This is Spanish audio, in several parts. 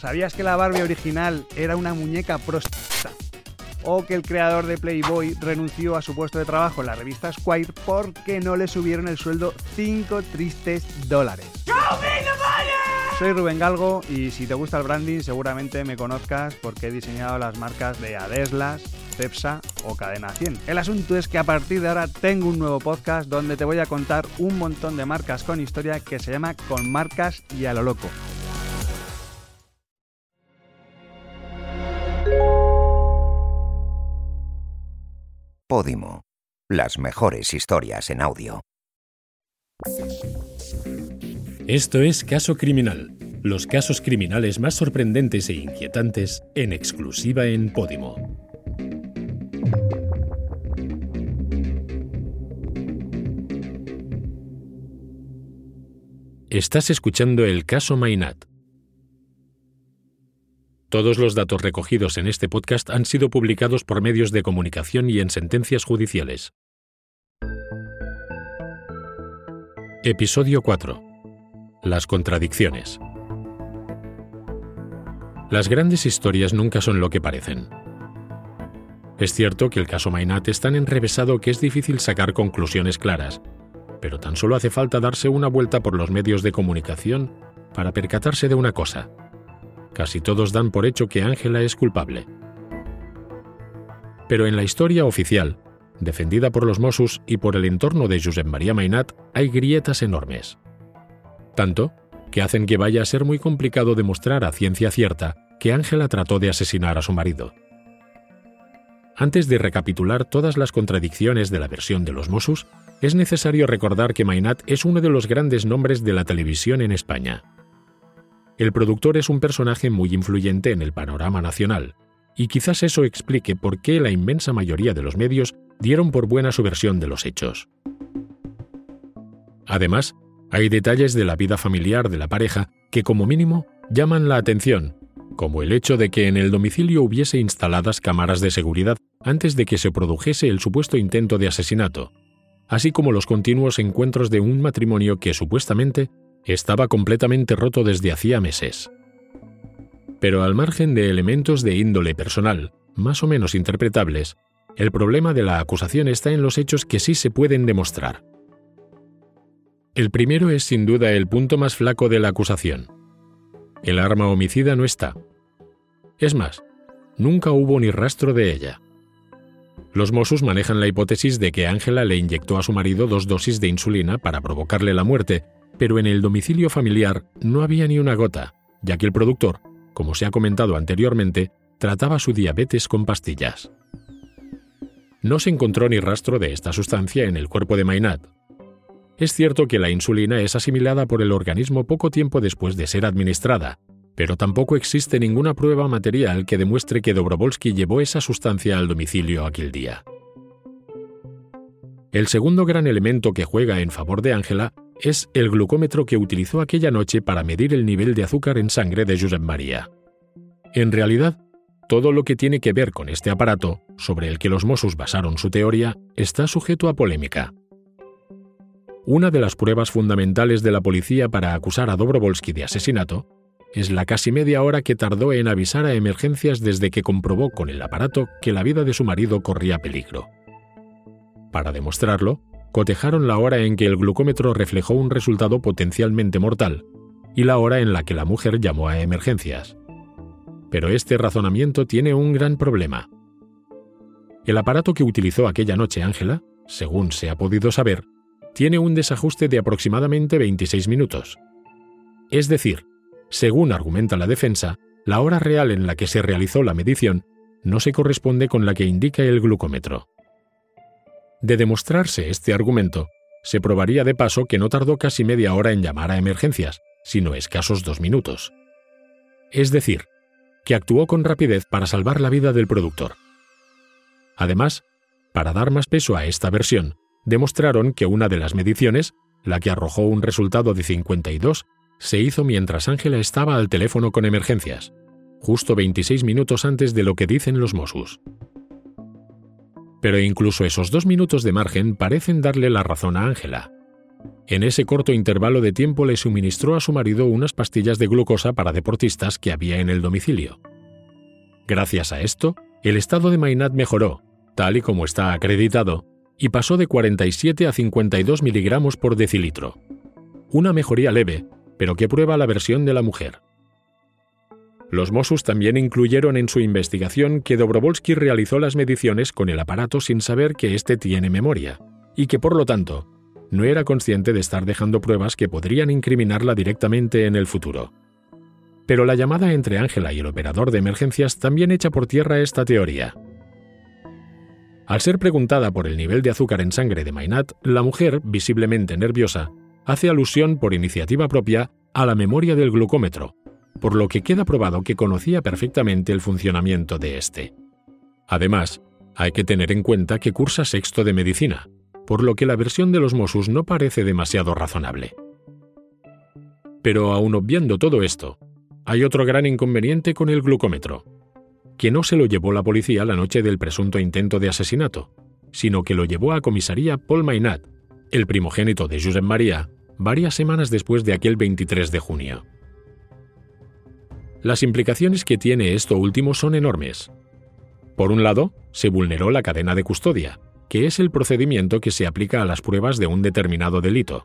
¿Sabías que la Barbie original era una muñeca prostituta? O que el creador de Playboy renunció a su puesto de trabajo en la revista Squire porque no le subieron el sueldo 5 tristes dólares. Soy Rubén Galgo y si te gusta el branding seguramente me conozcas porque he diseñado las marcas de Adeslas, Cepsa o Cadena 100. El asunto es que a partir de ahora tengo un nuevo podcast donde te voy a contar un montón de marcas con historia que se llama Con Marcas y a lo Loco. Podimo. Las mejores historias en audio. Esto es Caso Criminal, los casos criminales más sorprendentes e inquietantes en exclusiva en Podimo. Estás escuchando el caso Mainat. Todos los datos recogidos en este podcast han sido publicados por medios de comunicación y en sentencias judiciales. Episodio 4. Las contradicciones. Las grandes historias nunca son lo que parecen. Es cierto que el caso Mainat es tan enrevesado que es difícil sacar conclusiones claras, pero tan solo hace falta darse una vuelta por los medios de comunicación para percatarse de una cosa. Casi todos dan por hecho que Ángela es culpable. Pero en la historia oficial, defendida por los Mossos y por el entorno de Josep María Mainat, hay grietas enormes. Tanto que hacen que vaya a ser muy complicado demostrar a ciencia cierta que Ángela trató de asesinar a su marido. Antes de recapitular todas las contradicciones de la versión de los Mossos, es necesario recordar que Mainat es uno de los grandes nombres de la televisión en España. El productor es un personaje muy influyente en el panorama nacional, y quizás eso explique por qué la inmensa mayoría de los medios dieron por buena su versión de los hechos. Además, hay detalles de la vida familiar de la pareja que como mínimo llaman la atención, como el hecho de que en el domicilio hubiese instaladas cámaras de seguridad antes de que se produjese el supuesto intento de asesinato, así como los continuos encuentros de un matrimonio que supuestamente estaba completamente roto desde hacía meses. Pero al margen de elementos de índole personal, más o menos interpretables, el problema de la acusación está en los hechos que sí se pueden demostrar. El primero es sin duda el punto más flaco de la acusación. El arma homicida no está. Es más, nunca hubo ni rastro de ella. Los Mossos manejan la hipótesis de que Ángela le inyectó a su marido dos dosis de insulina para provocarle la muerte, pero en el domicilio familiar no había ni una gota, ya que el productor, como se ha comentado anteriormente, trataba su diabetes con pastillas. No se encontró ni rastro de esta sustancia en el cuerpo de Mainat. Es cierto que la insulina es asimilada por el organismo poco tiempo después de ser administrada, pero tampoco existe ninguna prueba material que demuestre que Dobrovolsky llevó esa sustancia al domicilio aquel día. El segundo gran elemento que juega en favor de Ángela es el glucómetro que utilizó aquella noche para medir el nivel de azúcar en sangre de Josep María. En realidad, todo lo que tiene que ver con este aparato, sobre el que los Mossos basaron su teoría, está sujeto a polémica. Una de las pruebas fundamentales de la policía para acusar a Dobrovolsky de asesinato es la casi media hora que tardó en avisar a emergencias desde que comprobó con el aparato que la vida de su marido corría peligro. Para demostrarlo, cotejaron la hora en que el glucómetro reflejó un resultado potencialmente mortal y la hora en la que la mujer llamó a emergencias. Pero este razonamiento tiene un gran problema. El aparato que utilizó aquella noche Ángela, según se ha podido saber, tiene un desajuste de aproximadamente 26 minutos. Es decir, según argumenta la defensa, la hora real en la que se realizó la medición no se corresponde con la que indica el glucómetro. De demostrarse este argumento, se probaría de paso que no tardó casi media hora en llamar a emergencias, sino escasos dos minutos. Es decir, que actuó con rapidez para salvar la vida del productor. Además, para dar más peso a esta versión, demostraron que una de las mediciones, la que arrojó un resultado de 52, se hizo mientras Ángela estaba al teléfono con emergencias, justo 26 minutos antes de lo que dicen los Mossos. Pero incluso esos dos minutos de margen parecen darle la razón a Ángela. en ese corto intervalo de tiempo le suministró a su marido unas pastillas de glucosa para deportistas que había en el domicilio. Gracias a esto, el estado de Mainat mejoró, tal y como está acreditado, y pasó de 47 a 52 miligramos por decilitro. Una mejoría leve, pero que prueba la versión de la mujer. Los Mossos también incluyeron en su investigación que Dobrovolsky realizó las mediciones con el aparato sin saber que éste tiene memoria, y que por lo tanto no era consciente de estar dejando pruebas que podrían incriminarla directamente en el futuro. Pero la llamada entre Ángela y el operador de emergencias también echa por tierra esta teoría. Al ser preguntada por el nivel de azúcar en sangre de Mainat, la mujer, visiblemente nerviosa, hace alusión por iniciativa propia a la memoria del glucómetro, por lo que queda probado que conocía perfectamente el funcionamiento de este. Además, hay que tener en cuenta que cursa sexto de medicina, por lo que la versión de los Mossus no parece demasiado razonable. Pero aun obviando todo esto, hay otro gran inconveniente con el glucómetro, que no se lo llevó la policía la noche del presunto intento de asesinato, sino que lo llevó a comisaría Paul Mainat, el primogénito de Josep María, varias semanas después de aquel 23 de junio. Las implicaciones que tiene esto último son enormes. Por un lado, se vulneró la cadena de custodia, que es el procedimiento que se aplica a las pruebas de un determinado delito.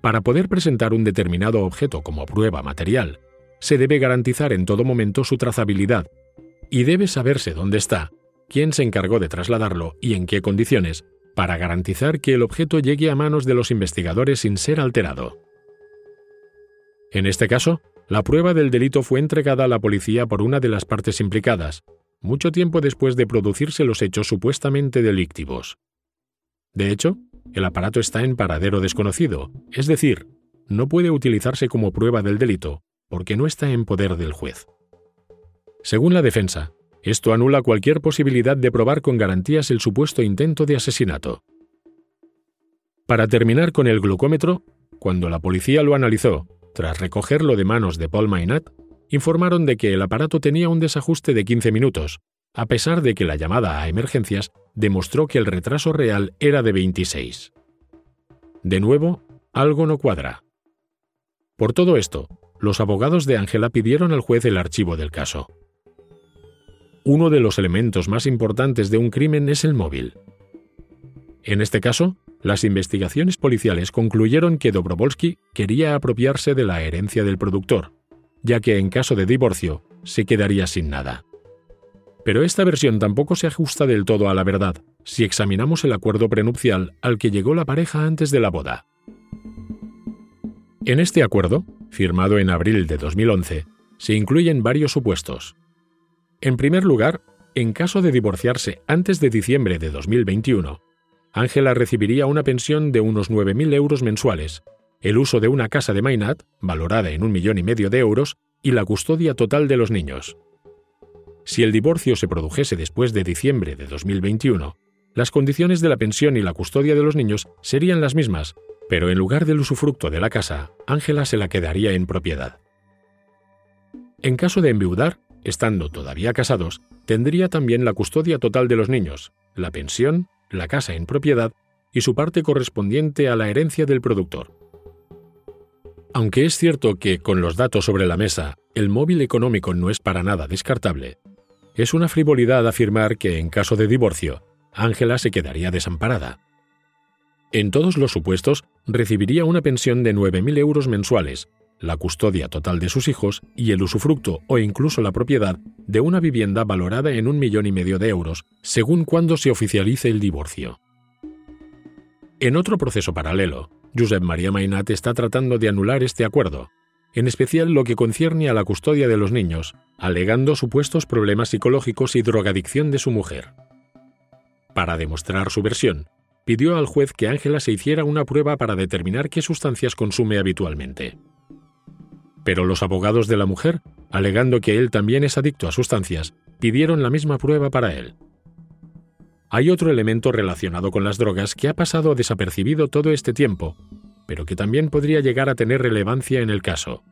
Para poder presentar un determinado objeto como prueba material, se debe garantizar en todo momento su trazabilidad, y debe saberse dónde está, quién se encargó de trasladarlo y en qué condiciones, para garantizar que el objeto llegue a manos de los investigadores sin ser alterado. En este caso, la prueba del delito fue entregada a la policía por una de las partes implicadas, mucho tiempo después de producirse los hechos supuestamente delictivos. De hecho, el aparato está en paradero desconocido, es decir, no puede utilizarse como prueba del delito, porque no está en poder del juez. Según la defensa, esto anula cualquier posibilidad de probar con garantías el supuesto intento de asesinato. Para terminar con el glucómetro, cuando la policía lo analizó tras recogerlo de manos de Paul Mainat, informaron de que el aparato tenía un desajuste de 15 minutos, a pesar de que la llamada a emergencias demostró que el retraso real era de 26. De nuevo, algo no cuadra. Por todo esto, los abogados de Ángela pidieron al juez el archivo del caso. Uno de los elementos más importantes de un crimen es el móvil. En este caso, las investigaciones policiales concluyeron que Dobrovolsky quería apropiarse de la herencia del productor, ya que en caso de divorcio se quedaría sin nada. Pero esta versión tampoco se ajusta del todo a la verdad si examinamos el acuerdo prenupcial al que llegó la pareja antes de la boda. En este acuerdo, firmado en abril de 2011, se incluyen varios supuestos. En primer lugar, en caso de divorciarse antes de diciembre de 2021, Ángela recibiría una pensión de unos 9.000 euros mensuales, el uso de una casa de Mainat, valorada en un millón y medio de euros, y la custodia total de los niños. Si el divorcio se produjese después de diciembre de 2021, las condiciones de la pensión y la custodia de los niños serían las mismas, pero en lugar del usufructo de la casa, Ángela se la quedaría en propiedad. En caso de enviudar, estando todavía casados, tendría también la custodia total de los niños, la pensión la casa en propiedad y su parte correspondiente a la herencia del productor. Aunque es cierto que, con los datos sobre la mesa, el móvil económico no es para nada descartable, es una frivolidad afirmar que, en caso de divorcio, Ángela se quedaría desamparada. En todos los supuestos, recibiría una pensión de 9.000 euros mensuales, la custodia total de sus hijos y el usufructo o incluso la propiedad de una vivienda valorada en un millón y medio de euros, según cuando se oficialice el divorcio. En otro proceso paralelo, Josep María Mainat está tratando de anular este acuerdo, en especial lo que concierne a la custodia de los niños, alegando supuestos problemas psicológicos y drogadicción de su mujer. Para demostrar su versión, pidió al juez que Ángela se hiciera una prueba para determinar qué sustancias consume habitualmente. Pero los abogados de la mujer, alegando que él también es adicto a sustancias, pidieron la misma prueba para él. Hay otro elemento relacionado con las drogas que ha pasado desapercibido todo este tiempo, pero que también podría llegar a tener relevancia en el caso.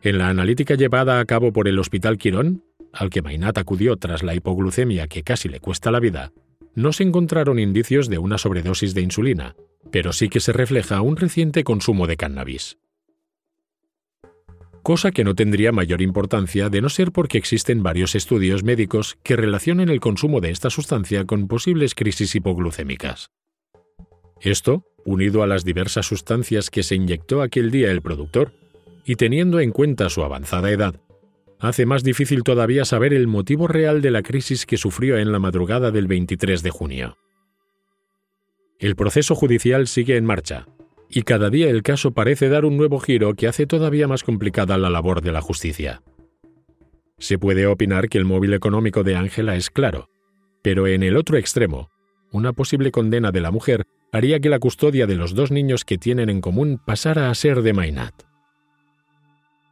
En la analítica llevada a cabo por el Hospital Quirón, al que Mainat acudió tras la hipoglucemia que casi le cuesta la vida, no se encontraron indicios de una sobredosis de insulina, pero sí que se refleja un reciente consumo de cannabis. Cosa que no tendría mayor importancia de no ser porque existen varios estudios médicos que relacionen el consumo de esta sustancia con posibles crisis hipoglucémicas. Esto, unido a las diversas sustancias que se inyectó aquel día el productor, y teniendo en cuenta su avanzada edad, hace más difícil todavía saber el motivo real de la crisis que sufrió en la madrugada del 23 de junio. El proceso judicial sigue en marcha, y cada día el caso parece dar un nuevo giro que hace todavía más complicada la labor de la justicia. Se puede opinar que el móvil económico de Ángela es claro, pero en el otro extremo, una posible condena de la mujer haría que la custodia de los dos niños que tienen en común pasara a ser de Mainat.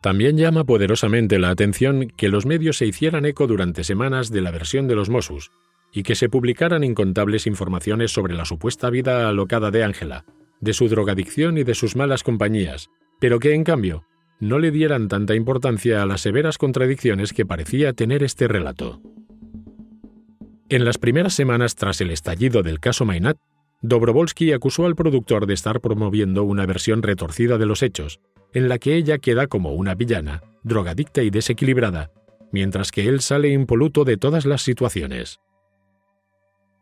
También llama poderosamente la atención que los medios se hicieran eco durante semanas de la versión de los Mossus, y que se publicaran incontables informaciones sobre la supuesta vida alocada de Ángela, de su drogadicción y de sus malas compañías, pero que en cambio no le dieran tanta importancia a las severas contradicciones que parecía tener este relato. En las primeras semanas tras el estallido del caso Mainat, Dobrovolsky acusó al productor de estar promoviendo una versión retorcida de los hechos, en la que ella queda como una villana, drogadicta y desequilibrada, mientras que él sale impoluto de todas las situaciones.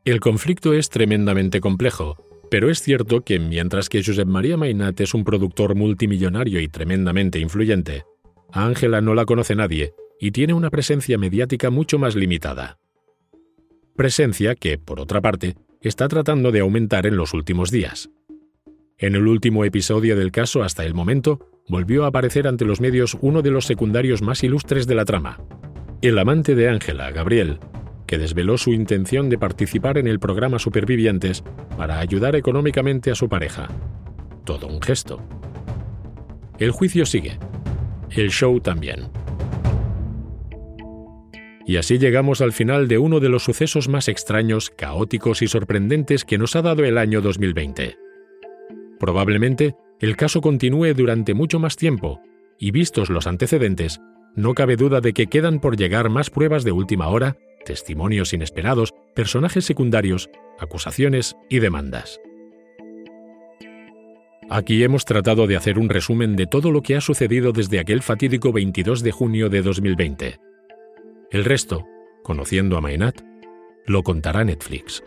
El conflicto es tremendamente complejo, pero es cierto que mientras que Josep María Mainat es un productor multimillonario y tremendamente influyente, a Ángela no la conoce nadie y tiene una presencia mediática mucho más limitada. Presencia que, por otra parte, está tratando de aumentar en los últimos días. En el último episodio del caso hasta el momento, volvió a aparecer ante los medios uno de los secundarios más ilustres de la trama, el amante de Ángela, Gabriel, que desveló su intención de participar en el programa Supervivientes para ayudar económicamente a su pareja. Todo un gesto. El juicio sigue. El show también. Y así llegamos al final de uno de los sucesos más extraños, caóticos y sorprendentes que nos ha dado el año 2020. Probablemente el caso continúe durante mucho más tiempo, y vistos los antecedentes, no cabe duda de que quedan por llegar más pruebas de última hora testimonios inesperados, personajes secundarios, acusaciones y demandas. Aquí hemos tratado de hacer un resumen de todo lo que ha sucedido desde aquel fatídico 22 de junio de 2020. El resto, conociendo a Mainat, lo contará Netflix.